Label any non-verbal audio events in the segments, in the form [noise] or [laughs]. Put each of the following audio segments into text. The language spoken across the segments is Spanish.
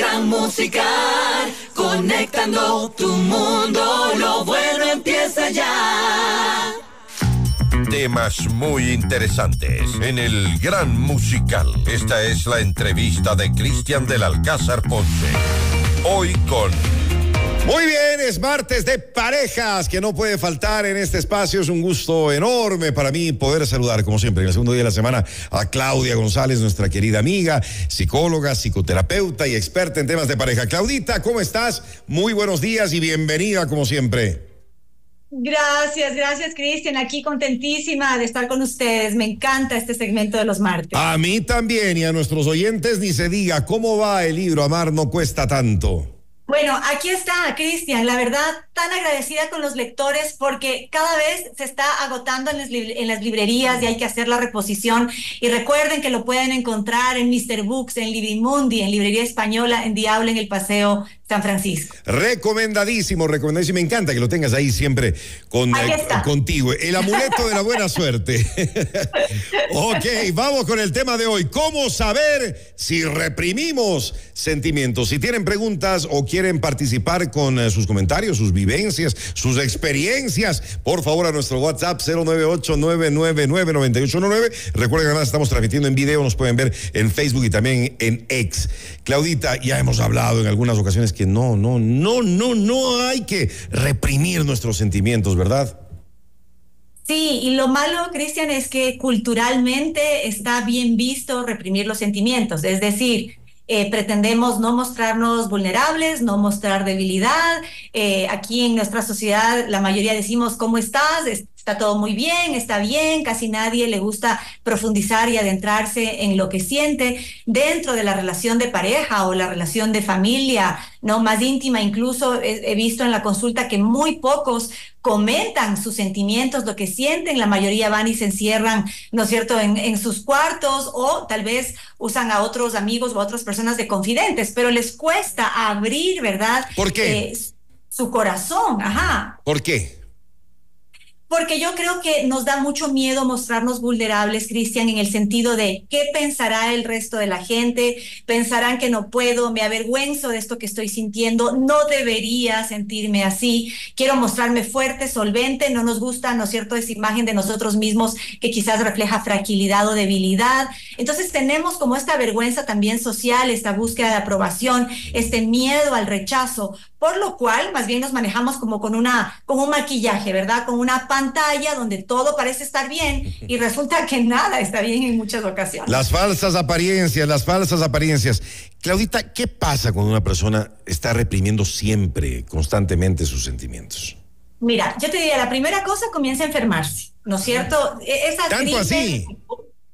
gran musical, conectando tu mundo, lo bueno empieza ya. Temas muy interesantes en el gran musical. Esta es la entrevista de Cristian del Alcázar Ponce. Hoy con muy bien, es martes de parejas que no puede faltar en este espacio. Es un gusto enorme para mí poder saludar, como siempre, en el segundo día de la semana a Claudia González, nuestra querida amiga, psicóloga, psicoterapeuta y experta en temas de pareja. Claudita, ¿cómo estás? Muy buenos días y bienvenida, como siempre. Gracias, gracias Cristian, aquí contentísima de estar con ustedes. Me encanta este segmento de los martes. A mí también y a nuestros oyentes ni se diga cómo va el libro Amar no cuesta tanto. Bueno, aquí está, Cristian. La verdad, tan agradecida con los lectores porque cada vez se está agotando en las, librerías y hay que hacer la reposición. Y recuerden que lo pueden encontrar en Mr. Books, en Librimundi, en Librería Española, en Diablo, en el Paseo San Francisco. Recomendadísimo, recomendadísimo. Me encanta que lo tengas ahí siempre con, eh, contigo. El amuleto de la buena [laughs] suerte. ok, vamos con el tema de hoy. ¿Cómo saber si reprimimos sentimientos? Si tienen preguntas o quieren participar con eh, sus comentarios, sus vivencias, sus experiencias, por favor a nuestro WhatsApp 098-999-9819. Recuerden que estamos transmitiendo en video, nos pueden ver en Facebook y también en X. Claudita, ya hemos hablado en algunas ocasiones que no, no, no, no, no hay que reprimir nuestros sentimientos, ¿verdad? Sí, y lo malo, Cristian, es que culturalmente está bien visto reprimir los sentimientos, es decir, eh, pretendemos no mostrarnos vulnerables, no mostrar debilidad. Eh, aquí en nuestra sociedad la mayoría decimos, ¿cómo estás? Está todo muy bien, está bien, casi nadie le gusta profundizar y adentrarse en lo que siente dentro de la relación de pareja o la relación de familia, ¿no? Más íntima, incluso he, visto en la consulta que muy pocos comentan sus sentimientos, lo que sienten, la mayoría van y se encierran, ¿no es cierto?, en, sus cuartos o tal vez usan a otros amigos o a otras personas de confidentes, pero les cuesta abrir, ¿verdad? ¿Por qué? Eh, su corazón, ajá. ¿Por qué? Porque yo creo que nos da mucho miedo mostrarnos vulnerables, Cristian, en el sentido de qué pensará el resto de la gente, pensarán que no puedo, me avergüenzo de esto que estoy sintiendo, no debería sentirme así, quiero mostrarme fuerte, solvente, no nos gusta, ¿no es cierto?, esa imagen de nosotros mismos que quizás refleja fragilidad o debilidad. Entonces tenemos como esta vergüenza también social, esta búsqueda de aprobación, este miedo al rechazo, por lo cual más bien nos manejamos como con una con un maquillaje, ¿verdad? Con una pantalla donde todo parece estar bien y resulta que nada está bien en muchas ocasiones. Las falsas apariencias, las falsas apariencias. Claudita, ¿qué pasa cuando una persona está reprimiendo siempre, constantemente sus sentimientos? Mira, yo te diría, la primera cosa comienza a enfermarse, ¿no es cierto? E-, Esas ¿Tanto así?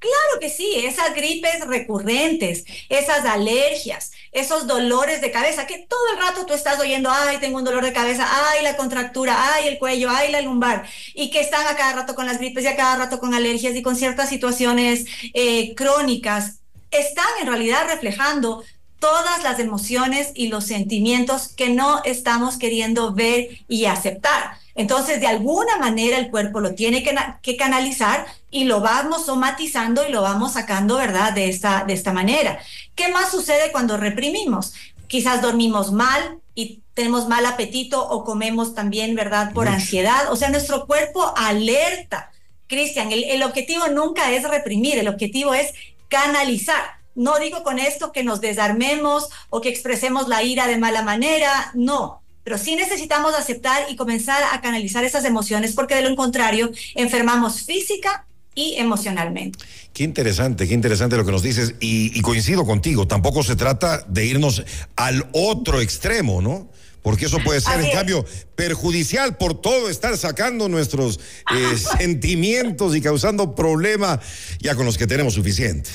Claro que sí, esas gripes recurrentes, esas alergias, esos dolores de cabeza, que todo el rato tú estás oyendo, ay, tengo un dolor de cabeza, ay, la contractura, ay, el cuello, ay, la lumbar, y que están a cada rato con las gripes y a cada rato con alergias y con ciertas situaciones eh, crónicas, están en realidad reflejando todas las emociones y los sentimientos que no estamos queriendo ver y aceptar. Entonces, de alguna manera el cuerpo lo tiene que, canalizar y lo vamos somatizando y lo vamos sacando, ¿verdad? De esta, de esta manera. ¿Qué más sucede cuando reprimimos? Quizás dormimos mal y tenemos mal apetito o comemos también, ¿verdad? Por ansiedad. O sea, nuestro cuerpo alerta. Cristian, el objetivo nunca es reprimir, el objetivo es canalizar. No digo con esto que nos desarmemos o que expresemos la ira de mala manera, no pero sí necesitamos aceptar y comenzar a canalizar esas emociones porque de lo contrario enfermamos física y emocionalmente. Qué interesante, qué interesante lo que nos dices y, coincido contigo, tampoco se trata de irnos al otro extremo, ¿no? Porque eso puede ser, en cambio, perjudicial por todo estar sacando nuestros eh, [laughs] sentimientos y causando problemas ya con los que tenemos suficiente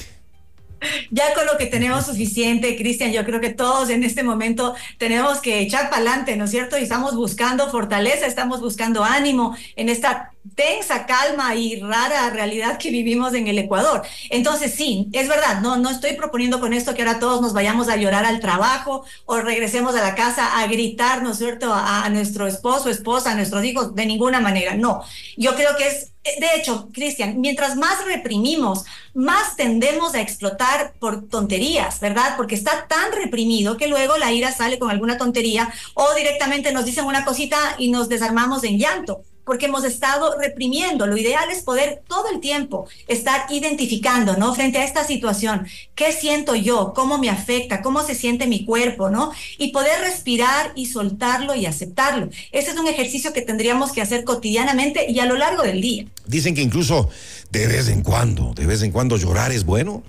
ya con lo que tenemos suficiente, Cristian, yo creo que todos en este momento tenemos que echar para adelante, ¿no es cierto? Y estamos buscando fortaleza, estamos buscando ánimo en esta tensa, calma y rara realidad que vivimos en el Ecuador. Entonces, sí, es verdad, no, no estoy proponiendo con esto que ahora todos nos vayamos a llorar al trabajo o regresemos a la casa a gritar, ¿no es cierto?, a, a nuestro esposo, esposa, a nuestros hijos, de ninguna manera. No, yo creo que es de hecho, Cristian, mientras más reprimimos, más tendemos a explotar por tonterías, ¿verdad? Porque está tan reprimido que luego la ira sale con alguna tontería o directamente nos dicen una cosita y nos desarmamos en llanto porque hemos estado reprimiendo. Lo ideal es poder todo el tiempo estar identificando, ¿no? Frente a esta situación, ¿qué siento yo? ¿Cómo me afecta? ¿Cómo se siente mi cuerpo? ¿No? Y poder respirar y soltarlo y aceptarlo. Ese es un ejercicio que tendríamos que hacer cotidianamente y a lo largo del día. Dicen que incluso de vez en cuando, de vez en cuando llorar es bueno.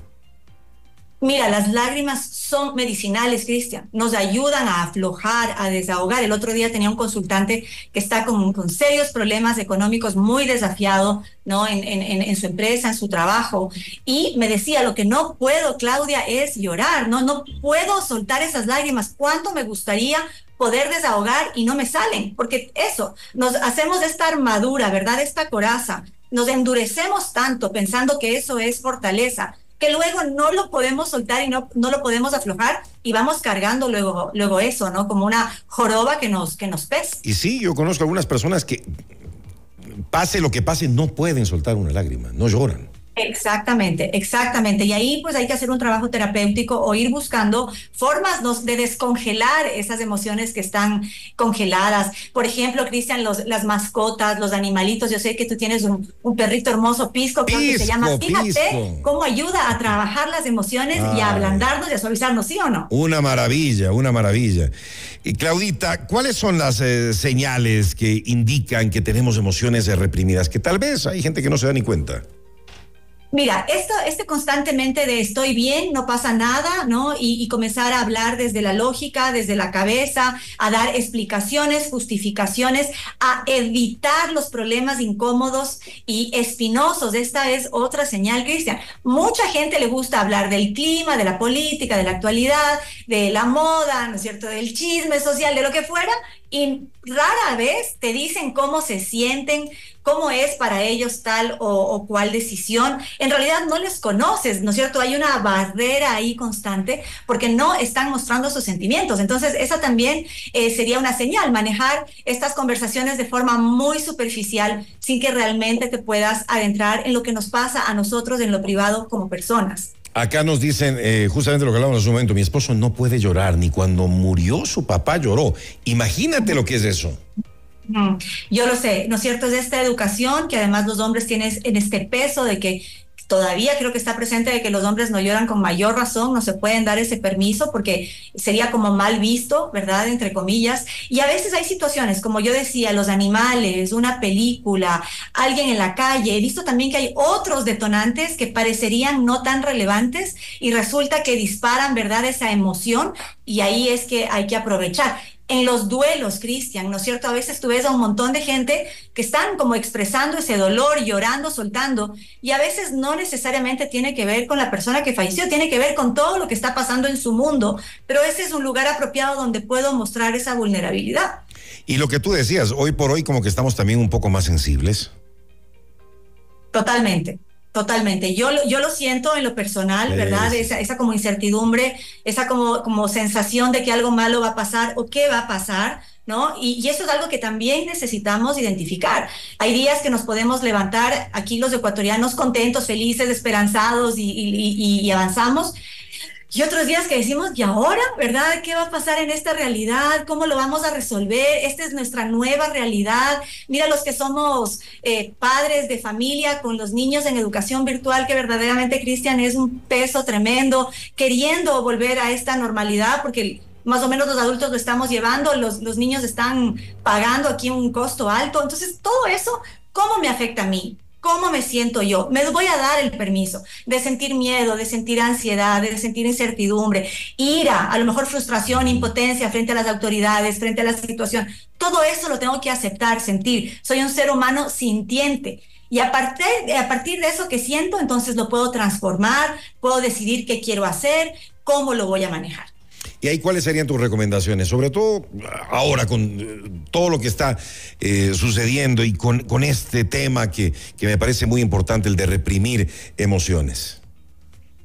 Mira, las lágrimas son medicinales, Cristian. Nos ayudan a aflojar, a desahogar. El otro día tenía un consultante que está con, serios problemas económicos, muy desafiado, ¿no? En, en, en, su empresa, en su trabajo. Y me decía, lo que no puedo, Claudia, es llorar, ¿no? No puedo soltar esas lágrimas. ¿Cuánto me gustaría poder desahogar y no me salen? Porque eso, nos hacemos esta armadura, ¿verdad? Esta coraza. Nos endurecemos tanto pensando que eso es fortaleza que luego no lo podemos soltar y no, no lo podemos aflojar y vamos cargando luego, luego eso, ¿no? Como una joroba que nos, que nos pesa. Y sí, yo conozco algunas personas que pase lo que pase, no pueden soltar una lágrima, no lloran. Exactamente, exactamente. Y ahí pues hay que hacer un trabajo terapéutico o ir buscando formas de descongelar esas emociones que están congeladas. Por ejemplo, Cristian, las mascotas, los animalitos. Yo sé que tú tienes un, perrito hermoso, Pisco, que se llama. Fíjate cómo ayuda a trabajar las emociones y a ablandarnos y a suavizarnos, ¿sí o no? Una maravilla, una maravilla. Y Claudita, ¿cuáles son las eh, señales que indican que tenemos emociones reprimidas? Que tal vez hay gente que no se da ni cuenta. Mira, esto, este constantemente de estoy bien, no pasa nada, ¿no? Y, comenzar a hablar desde la lógica, desde la cabeza, a dar explicaciones, justificaciones, a evitar los problemas incómodos y espinosos. Esta es otra señal, Cristian. Mucha gente le gusta hablar del clima, de la política, de la actualidad, de la moda, ¿no es cierto? Del chisme social, de lo que fuera, y rara vez te dicen cómo se sienten, cómo es para ellos tal o, cual decisión. En realidad no les conoces, ¿no es cierto? Hay una barrera ahí constante porque no están mostrando sus sentimientos. Entonces, esa también eh, sería una señal, manejar estas conversaciones de forma muy superficial sin que realmente te puedas adentrar en lo que nos pasa a nosotros en lo privado como personas. Acá nos dicen eh, justamente lo que hablamos hace un momento, mi esposo no puede llorar, ni cuando murió su papá lloró. Imagínate lo que es eso. Yo lo sé, ¿no es cierto? Es esta educación que además los hombres tienen en este peso de que todavía creo que está presente de que los hombres no lloran con mayor razón, no se pueden dar ese permiso porque sería como mal visto, ¿verdad? Entre comillas. Y a veces hay situaciones, como yo decía, los animales, una película, alguien en la calle. He visto también que hay otros detonantes que parecerían no tan relevantes y resulta que disparan, ¿verdad? Esa emoción y ahí es que hay que aprovechar en los duelos, Cristian, ¿no es cierto? A veces tú ves a un montón de gente que están como expresando ese dolor, llorando, soltando, y a veces no necesariamente tiene que ver con la persona que falleció, tiene que ver con todo lo que está pasando en su mundo, pero ese es un lugar apropiado donde puedo mostrar esa vulnerabilidad. Y lo que tú decías, hoy por hoy como que estamos también un poco más sensibles. Totalmente. Totalmente. Yo, yo lo siento en lo personal, ¿verdad? Esa, esa como incertidumbre, esa como, como sensación de que algo malo va a pasar o qué va a pasar, ¿no? Y, eso es algo que también necesitamos identificar. Hay días que nos podemos levantar aquí los ecuatorianos contentos, felices, esperanzados y, y avanzamos, y otros días que decimos, ¿y ahora? ¿Verdad? ¿Qué va a pasar en esta realidad? ¿Cómo lo vamos a resolver? Esta es nuestra nueva realidad. Mira los que somos eh, padres de familia con los niños en educación virtual, que verdaderamente, Cristian, es un peso tremendo, queriendo volver a esta normalidad, porque más o menos los adultos lo estamos llevando, los, los niños están pagando aquí un costo alto. Entonces, todo eso, ¿cómo me afecta a mí? ¿Cómo me siento yo? Me voy a dar el permiso de sentir miedo, de sentir ansiedad, de sentir incertidumbre, ira, a lo mejor frustración, impotencia frente a las autoridades, frente a la situación. Todo eso lo tengo que aceptar, sentir. Soy un ser humano sintiente. Y a partir, a partir de eso que siento, entonces lo puedo transformar, puedo decidir qué quiero hacer, cómo lo voy a manejar. ¿Y ahí cuáles serían tus recomendaciones? Sobre todo ahora con eh, todo lo que está eh, sucediendo y con, con este tema que, que me parece muy importante, el de reprimir emociones.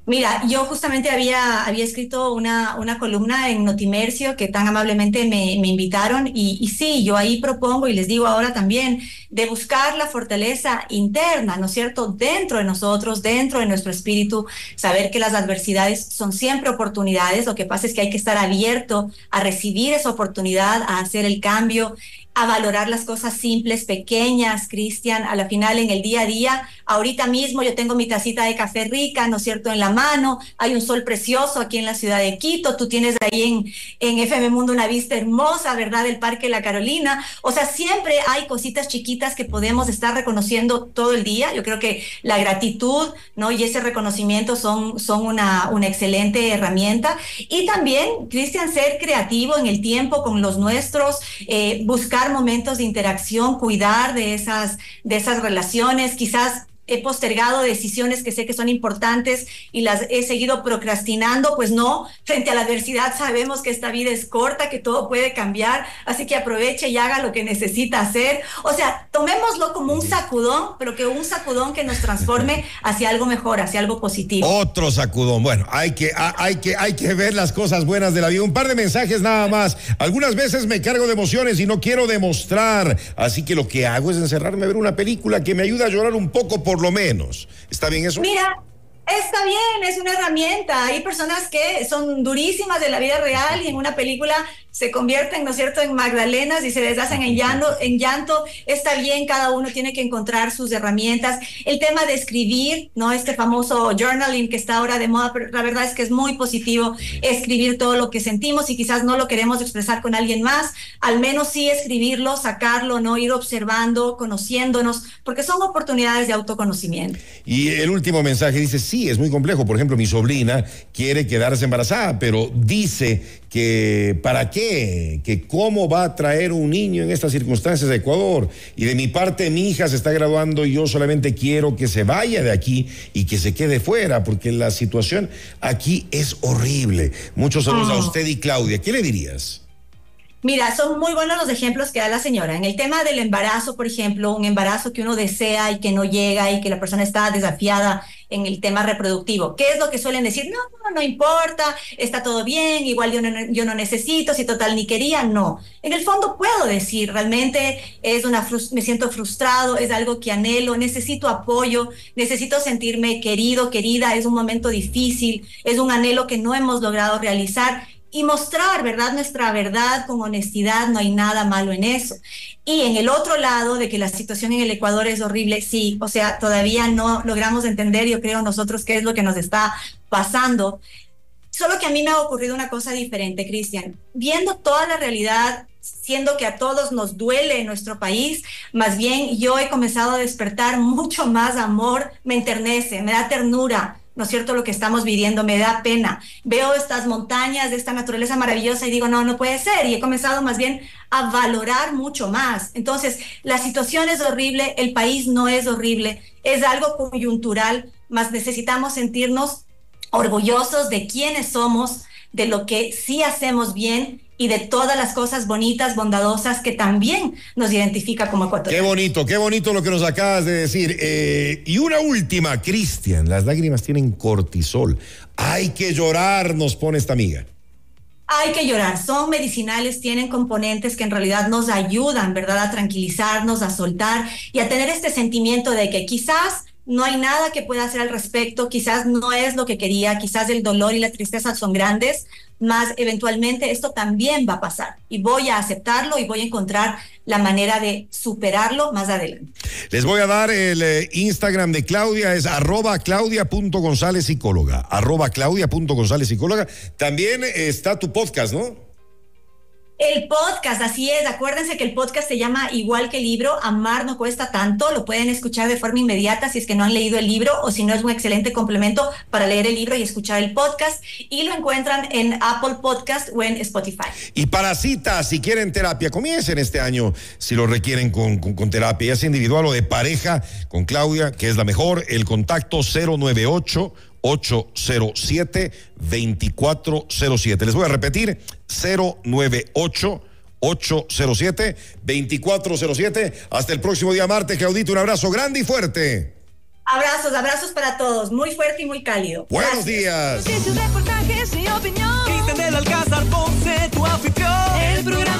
Mira, yo justamente había, había escrito una, una columna en Notimercio que tan amablemente me, me invitaron y, y, sí, yo ahí propongo y les digo ahora también de buscar la fortaleza interna, ¿no es cierto?, dentro de nosotros, dentro de nuestro espíritu, saber que las adversidades son siempre oportunidades, lo que pasa es que hay que estar abierto a recibir esa oportunidad, a hacer el cambio a valorar las cosas simples, pequeñas, Cristian, a la final en el día a día. Ahorita mismo yo tengo mi tacita de café rica, ¿no es cierto?, en la mano, hay un sol precioso aquí en la ciudad de Quito, tú tienes ahí en, en FM Mundo una vista hermosa, ¿verdad?, del Parque La Carolina. O sea, siempre hay cositas chiquitas que podemos estar reconociendo todo el día. Yo creo que la gratitud, ¿no?, y ese reconocimiento son, son una, una excelente herramienta. Y también, Cristian, ser creativo en el tiempo con los nuestros, eh, buscar momentos de interacción, cuidar de esas, de esas relaciones, quizás he postergado decisiones que sé que son importantes y las he seguido procrastinando, pues no, frente a la adversidad sabemos que esta vida es corta, que todo puede cambiar, así que aproveche y haga lo que necesita hacer. O sea, tomémoslo como un sacudón, pero que un sacudón que nos transforme [laughs] hacia algo mejor, hacia algo positivo. Otro sacudón. Bueno, hay que, hay que, hay que ver las cosas buenas de la vida. Un par de mensajes nada más. Algunas veces me cargo de emociones y no quiero demostrar, así que lo que hago es encerrarme a ver una película que me ayuda a llorar un poco por lo menos. ¿Está bien eso? Mira, Está bien, es una herramienta. Hay personas que son durísimas de la vida real y en una película se convierten, ¿no es cierto?, en magdalenas y se deshacen en llanto, en llanto. Está bien, cada uno tiene que encontrar sus herramientas. El tema de escribir, ¿no? Este famoso journaling que está ahora de moda, pero la verdad es que es muy positivo escribir todo lo que sentimos y quizás no lo queremos expresar con alguien más, al menos sí escribirlo, sacarlo, ¿no? Ir observando, conociéndonos, porque son oportunidades de autoconocimiento. Y el último mensaje dice, sí, es muy complejo. Por ejemplo, mi sobrina quiere quedarse embarazada, pero dice que para qué, que cómo va a traer un niño en estas circunstancias de Ecuador. Y de mi parte, mi hija se está graduando y yo solamente quiero que se vaya de aquí y que se quede fuera, porque la situación aquí es horrible. Muchos saludos a ah. usted y Claudia. ¿Qué le dirías? Mira, son muy buenos los ejemplos que da la señora. En el tema del embarazo, por ejemplo, un embarazo que uno desea y que no llega y que la persona está desafiada en el tema reproductivo. ¿Qué es lo que suelen decir? No, no, importa, está todo bien, igual yo no, yo no necesito, si total ni quería, no. En el fondo puedo decir, realmente es una me siento frustrado, es algo que anhelo, necesito apoyo, necesito sentirme querido, querida, es un momento difícil, es un anhelo que no hemos logrado realizar y mostrar, ¿verdad? Nuestra verdad con honestidad, no hay nada malo en eso. Y en el otro lado de que la situación en el Ecuador es horrible, sí, o sea, todavía no logramos entender, yo creo nosotros, qué es lo que nos está pasando. Solo que a mí me ha ocurrido una cosa diferente, Cristian. Viendo toda la realidad, siendo que a todos nos duele nuestro país, más bien yo he comenzado a despertar [laughs] mucho más amor, me enternece, me da ternura, ¿no es cierto? Lo que estamos viviendo me da pena. Veo estas montañas de esta naturaleza maravillosa y digo, no, no puede ser. Y he comenzado más bien a valorar mucho más. Entonces, la situación es horrible, el país no es horrible, es algo coyuntural, más necesitamos sentirnos orgullosos de quiénes somos, de lo que sí hacemos bien y de todas las cosas bonitas, bondadosas que también nos identifica como ecuatorianos. Qué bonito, qué bonito lo que nos acabas de decir. Eh, y una última, Cristian, las lágrimas tienen cortisol. Hay que llorar, nos pone esta amiga. Hay que llorar, son medicinales, tienen componentes que en realidad nos ayudan, ¿verdad?, a tranquilizarnos, a soltar y a tener este sentimiento de que quizás no hay nada que pueda hacer al respecto, quizás no es lo que quería, quizás el dolor y la tristeza son grandes, más eventualmente esto también va a pasar y voy a aceptarlo y voy a encontrar la manera de superarlo más adelante. Les voy a dar el eh, Instagram de Claudia, es arroba claudia.gonzález psicóloga, arroba psicóloga. También está tu podcast, ¿no? El podcast, así es. Acuérdense que el podcast se llama igual que el libro, Amar no cuesta tanto. Lo pueden escuchar de forma inmediata si es que no han leído el libro o si no es un excelente complemento para leer el libro y escuchar el podcast. Y lo encuentran en Apple Podcast o en Spotify. Y para citas, si quieren terapia, comiencen este año si lo requieren con, con terapia, ya sea individual o de pareja, con Claudia, que es la mejor. El contacto 098 0807-2407. Les voy a repetir, 098 807-2407. Hasta el próximo día martes, Claudito. Un abrazo grande y fuerte. Abrazos, abrazos para todos. Muy fuerte y muy cálido. Buenos días. El programa